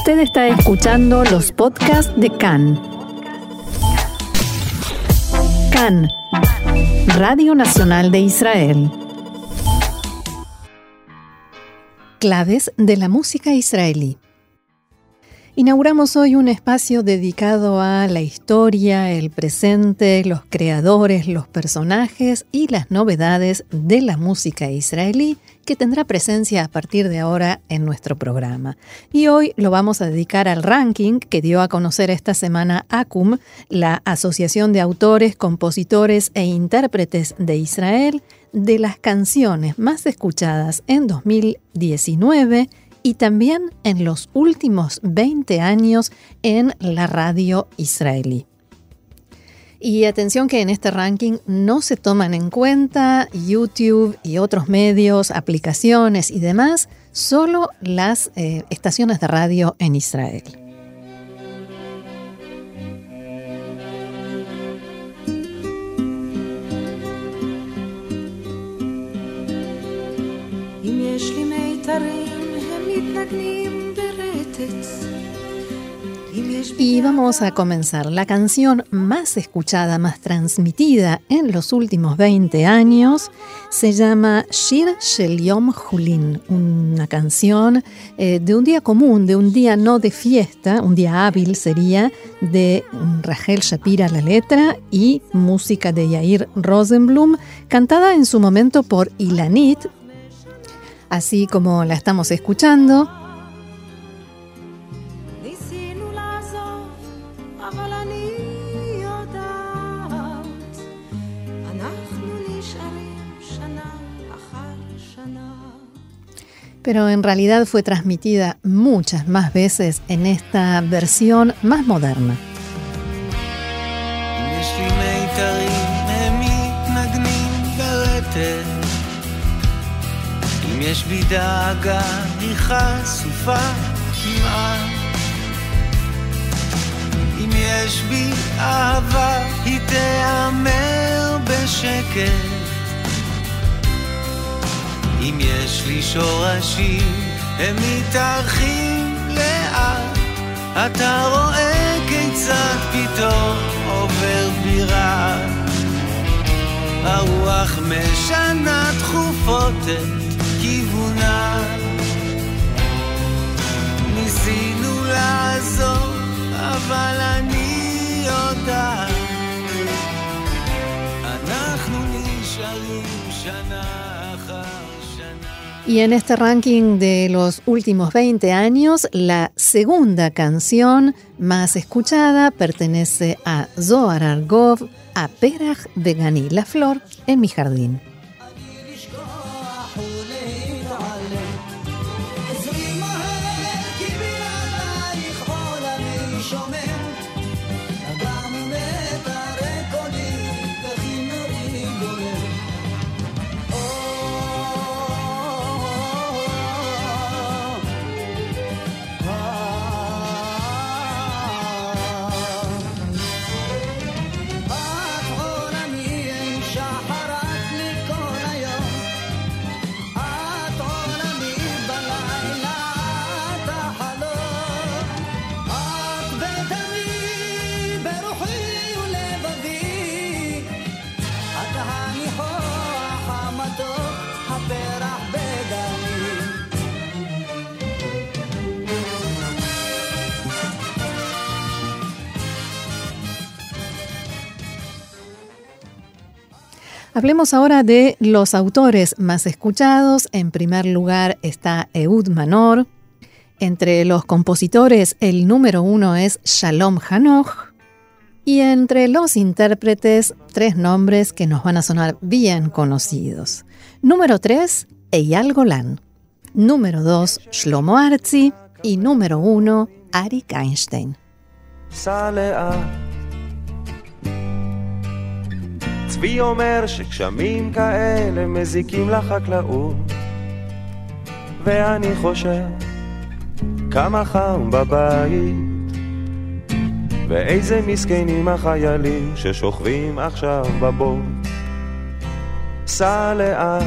Usted está escuchando los podcasts de CAN. CAN, Radio Nacional de Israel. Claves de la música israelí. Inauguramos hoy un espacio dedicado a la historia, el presente, los creadores, los personajes y las novedades de la música israelí que tendrá presencia a partir de ahora en nuestro programa. Y hoy lo vamos a dedicar al ranking que dio a conocer esta semana ACUM, la Asociación de Autores, Compositores e Intérpretes de Israel, de las canciones más escuchadas en 2019 y también en los últimos 20 años en la radio israelí. Y atención que en este ranking no se toman en cuenta YouTube y otros medios, aplicaciones y demás, solo las eh, estaciones de radio en Israel. Y vamos a comenzar. La canción más escuchada, más transmitida en los últimos 20 años se llama Shir Shel Yom Julin, una canción eh, de un día común, de un día no de fiesta, un día hábil sería, de Rachel Shapira la letra y música de Yair Rosenblum, cantada en su momento por Ilanit, así como la estamos escuchando. pero en realidad fue transmitida muchas más veces en esta versión más moderna. אם יש לי שורשים, הם מתארחים לאט. אתה רואה כיצד פתאום עובר בירה. הרוח משנה תכופות את כיוונה. ניסינו לעזור, אבל אני יודעת. אנחנו נשארים שנה Y en este ranking de los últimos 20 años, la segunda canción más escuchada pertenece a Zohar Argov, a Peraj Begani, la flor en mi jardín. Hablemos ahora de los autores más escuchados. En primer lugar está Eud Manor. Entre los compositores, el número uno es Shalom Hanoch. Y entre los intérpretes, tres nombres que nos van a sonar bien conocidos. Número tres, Eyal Golan. Número dos, Shlomo Arzi. Y número uno, Arik Einstein. צבי אומר שגשמים כאלה מזיקים לחקלאות. ואני חושב כמה חם בבית. ואיזה מסכנים החיילים ששוכבים עכשיו בבוט סע לאט,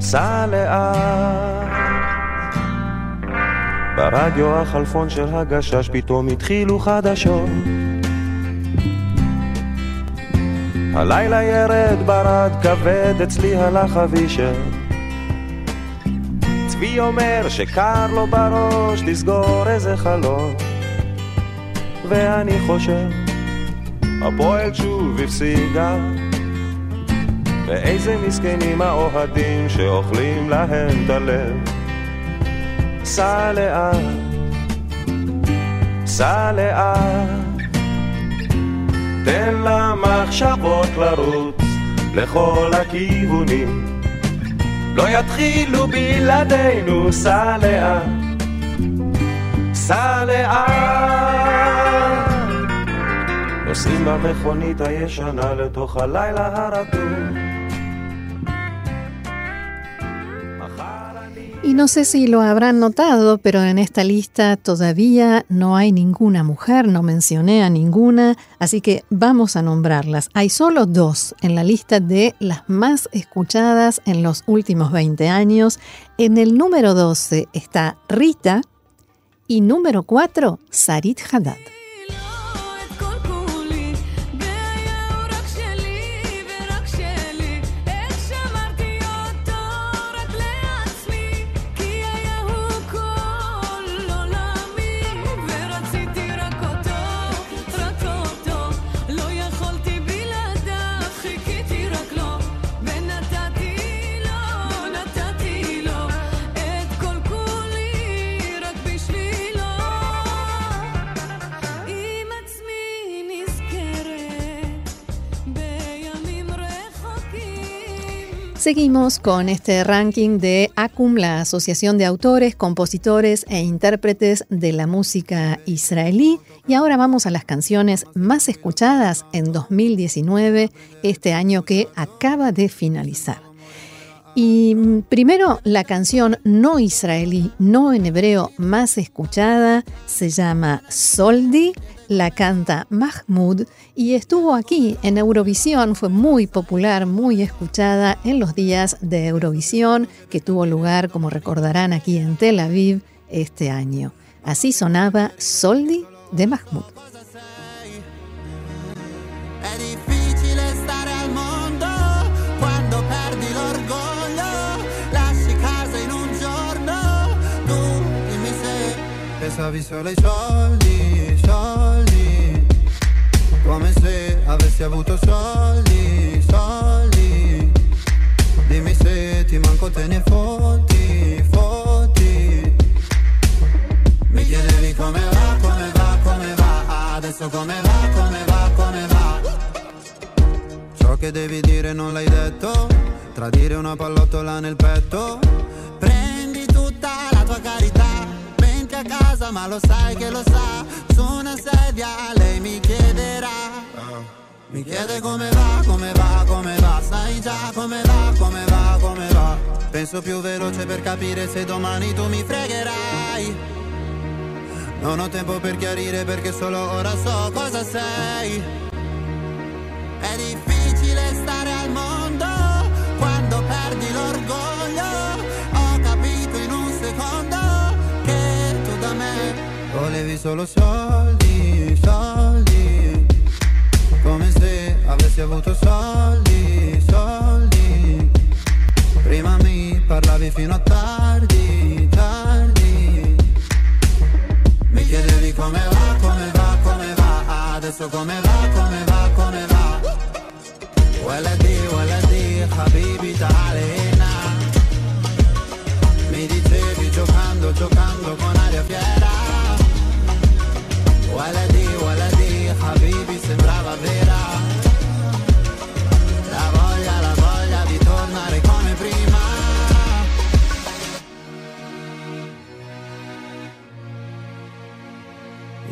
סע לאט. ברדיו החלפון של הגשש פתאום התחילו חדשות. הלילה ירד ברד כבד אצלי הלך אבישר. צבי אומר שקר לו בראש תסגור איזה חלון. ואני חושב, הפועל שוב הפסידה. ואיזה מסכנים האוהדים שאוכלים להם את הלב. סע לאט, סע לאט, תן למחשבות לרוץ לכל הכיוונים. לא יתחילו בלעדינו, סע לאט, סע לאט. נוסעים במכונית הישנה לתוך הלילה הרטוב. Y no sé si lo habrán notado, pero en esta lista todavía no hay ninguna mujer, no mencioné a ninguna, así que vamos a nombrarlas. Hay solo dos en la lista de las más escuchadas en los últimos 20 años. En el número 12 está Rita y número 4, Sarit Haddad. Seguimos con este ranking de ACUM, la Asociación de Autores, Compositores e Intérpretes de la Música Israelí. Y ahora vamos a las canciones más escuchadas en 2019, este año que acaba de finalizar. Y mm, primero, la canción no israelí, no en hebreo más escuchada, se llama Soldi la canta Mahmoud y estuvo aquí en Eurovisión, fue muy popular, muy escuchada en los días de Eurovisión que tuvo lugar, como recordarán, aquí en Tel Aviv este año. Así sonaba Soldi de Mahmoud. Come se avessi avuto soldi, soldi. Dimmi se ti manco te ne fotti, fotti. Mi chiedevi come va, come va, come va. Adesso come va, come va, come va. Ciò che devi dire non l'hai detto. Tradire una pallottola nel petto ma lo sai che lo sa Su una sedia lei mi chiederà. Mi chiede come va, come va, come va Sai già come va, come va, come va. Penso più veloce per capire se domani tu mi fregherai. Non ho tempo per chiarire perché solo ora so cosa sei. È difficile Volevi solo soldi, soldi. Come se avessi avuto soldi, soldi. Prima mi parlavi fino a tardi, tardi. Mi chiedevi come va, come va, come va. Adesso come va,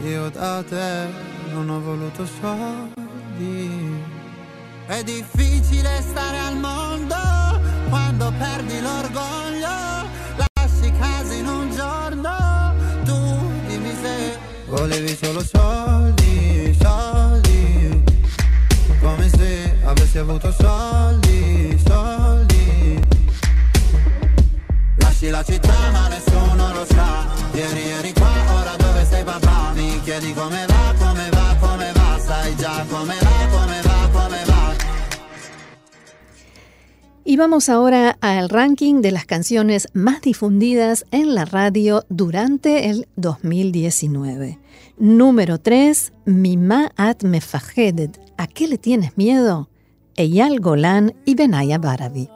Io da te non ho voluto soldi. È difficile stare al mondo quando perdi l'orgoglio Lasci casa in un giorno Tu dimmi se volevi solo soldi, soldi. Come se avessi avuto soldi, soldi. Lasci la città ma nessuno lo sa. Ieri eri chiedi come va, come va, come va, sai già come va, come va, come va. Y vamos ahora al ranking de las canciones más difundidas en la radio durante el 2019. Número 3, Mima At Mefahedet. ¿A qué le tienes miedo? Eyal Golan y Benaya Barabi.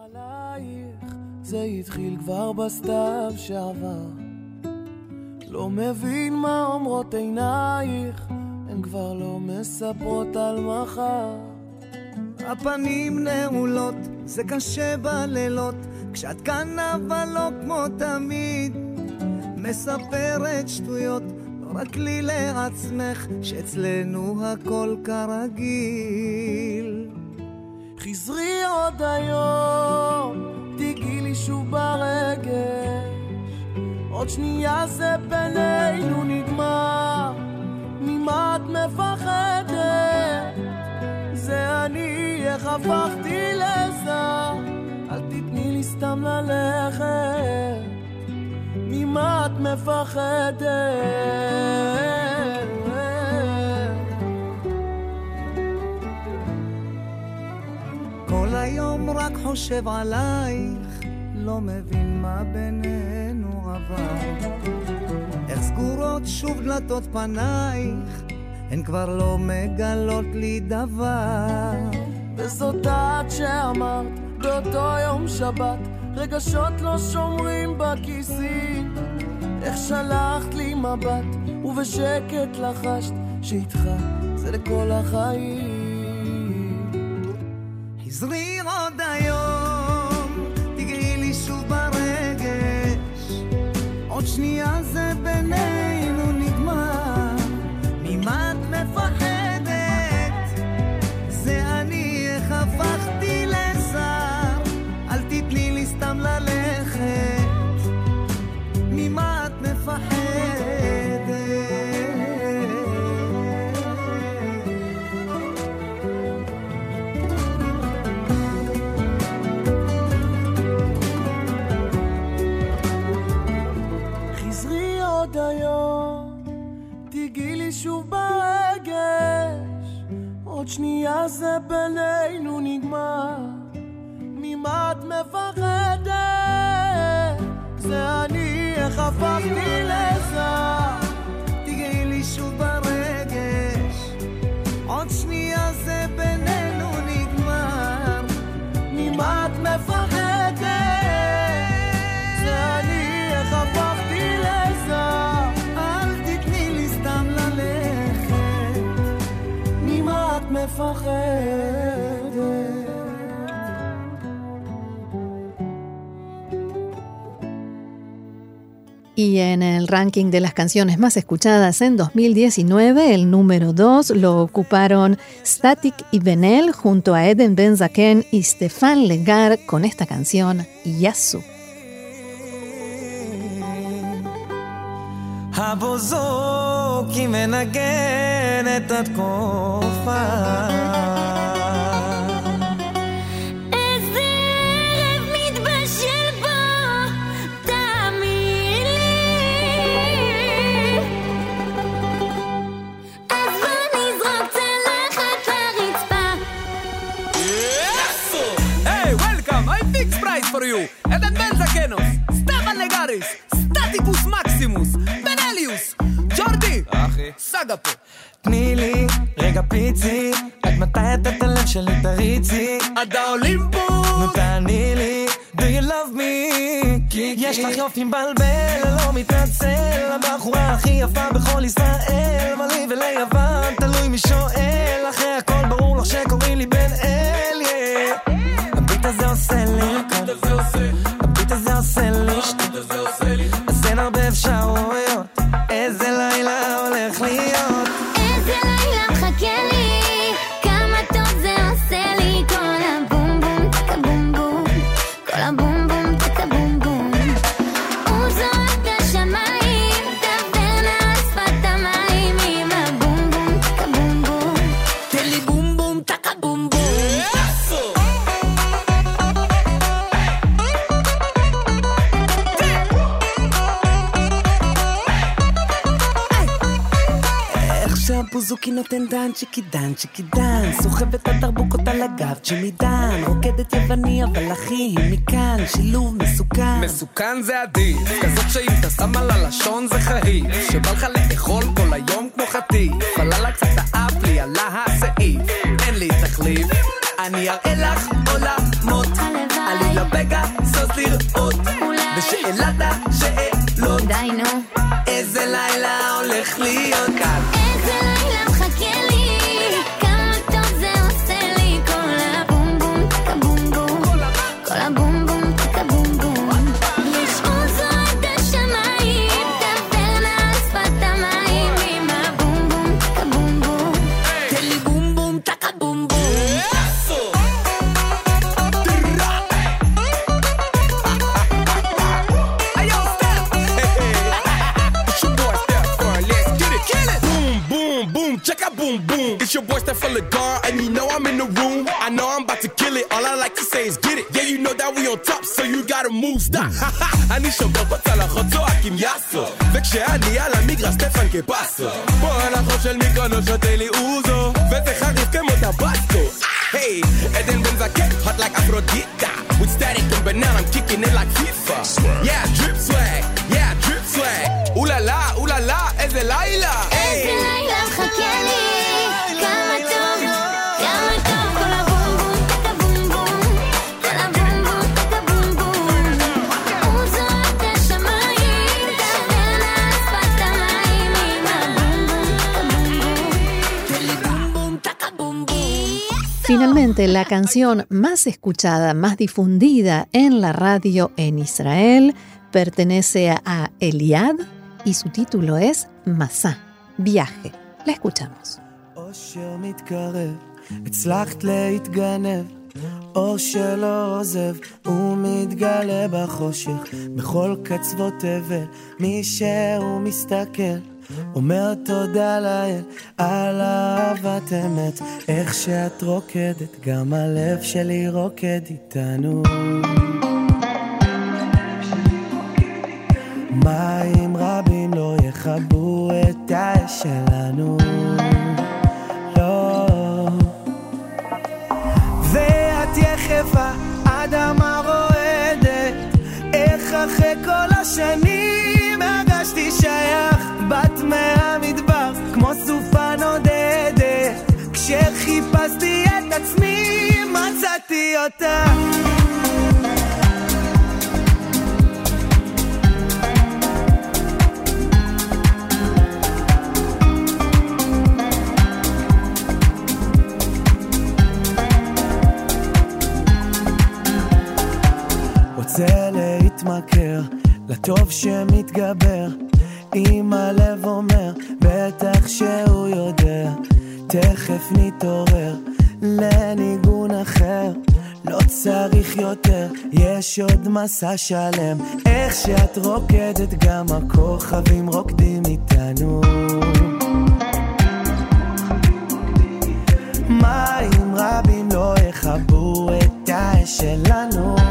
זה התחיל כבר בסתיו שעבר. לא מבין מה אומרות עינייך, הן כבר לא מספרות על מחר. הפנים נעולות, זה קשה בלילות, כשאת כאן אבל לא כמו תמיד. מספרת שטויות, לא רק לי לעצמך, שאצלנו הכל כרגיל. חזרי עוד היום, תיגעי לי שוב ברגש. עוד שנייה זה בינינו נגמר, ממה את מפחדת? זה אני, איך הפכתי לזר? אל תתני לי סתם ללכת, ממה את מפחדת? כל היום רק חושב עלייך, לא מבין מה בינינו עבר. איך סגורות שוב דלתות פנייך, הן כבר לא מגלות לי דבר. וזאת את שאמרת באותו יום שבת, רגשות לא שומרים בכיסים. איך שלחת לי מבט, ובשקט לחשת שאיתך זה לכל החיים. חזרי שנייה זה הפכתי לזר, תיגעי לי שוב ברגש, עוד שנייה זה בינינו נגמר, ממה את מפחדת? זה אני, איך הפכתי לזר, אל תתני לי סתם ללכת, ממה את מפחדת? Y en el ranking de las canciones más escuchadas en 2019, el número 2 lo ocuparon Static y Benel junto a Eden Benzaken y Stefan Legar con esta canción Yasu. For you! Eden Benzakenos, Stefan Legaris, Staticus Maximus, Benelius, ג'ורדי! אחי. סאגה פה. תני לי רגע פיצי, עד מתי את את הלב שלי תריצי? עד האולימפוס! נו תעני לי, do you love me? יש לך יופי מבלבל, לא מתנצל, הבחורה הכי יפה בכל ישראל, אבל לי וליוון, תלוי מי שואל, אחרי הכל ברור לך שקוראים לי בן אל, yeah. הביט הזה עושה לי הכל, הביט הזה עושה לי שטות, אז אין שהבוזוקי נותן דן צ'יקי דן צ'יקי דן. סוחב את התרבוקות על הגב ג'ימי דן. רוקדת יווני אבל אחי היא מכאן שילוב מסוכן. מסוכן זה עדיף, כזאת שאם אתה שם על הלשון זה חריף, שבא לך לאכול כל היום כמו חטיף, פללה קצת האף לי עלה הסעיף, אין לי תחליף, אני אראה לך עולמות, הלוואי. עלי לבגה סוס לראות, אולי. ושאלת השאלות, די נו. איזה לילה הולך להיות כאן. gotta move, stop. אני שובר בצלחות, צועקים יאסו. וכשאני על המגרש, סטפן כפסו. פה הנחות של מיקרונו שותה לי אוזו, וזה חריף כמו טבסקו. Hey, Eden been zake, hot like Aphrodite. With static and banana, I'm kicking it like FIFA. Yeah, drip swag, yeah, drip swag. Ooh la la, ooh la la, איזה לילה. Finalmente, la canción más escuchada, más difundida en la radio en Israel pertenece a Eliad y su título es Masá, viaje. La escuchamos. אושר מתקרב, הצלחת להתגנב, אור שלא עוזב, הוא מתגלה בחושך, בכל קצוות תבל, מי שהוא מסתכל, אומר תודה לאל על אהבת אמת, איך שאת רוקדת, גם הלב שלי רוקד איתנו. מים רבים לא יכבו את האש שלנו. לא. ואת יחפה, אדמה רועדת, איך אחרי כל השנים אותה. רוצה להתמכר לטוב שמתגבר. אם הלב אומר בטח שהוא יודע. תכף נתעורר לניגון אחר לא צריך יותר, יש עוד מסע שלם. איך שאת רוקדת גם הכוכבים רוקדים איתנו. מים רבים לא יכבו את האש שלנו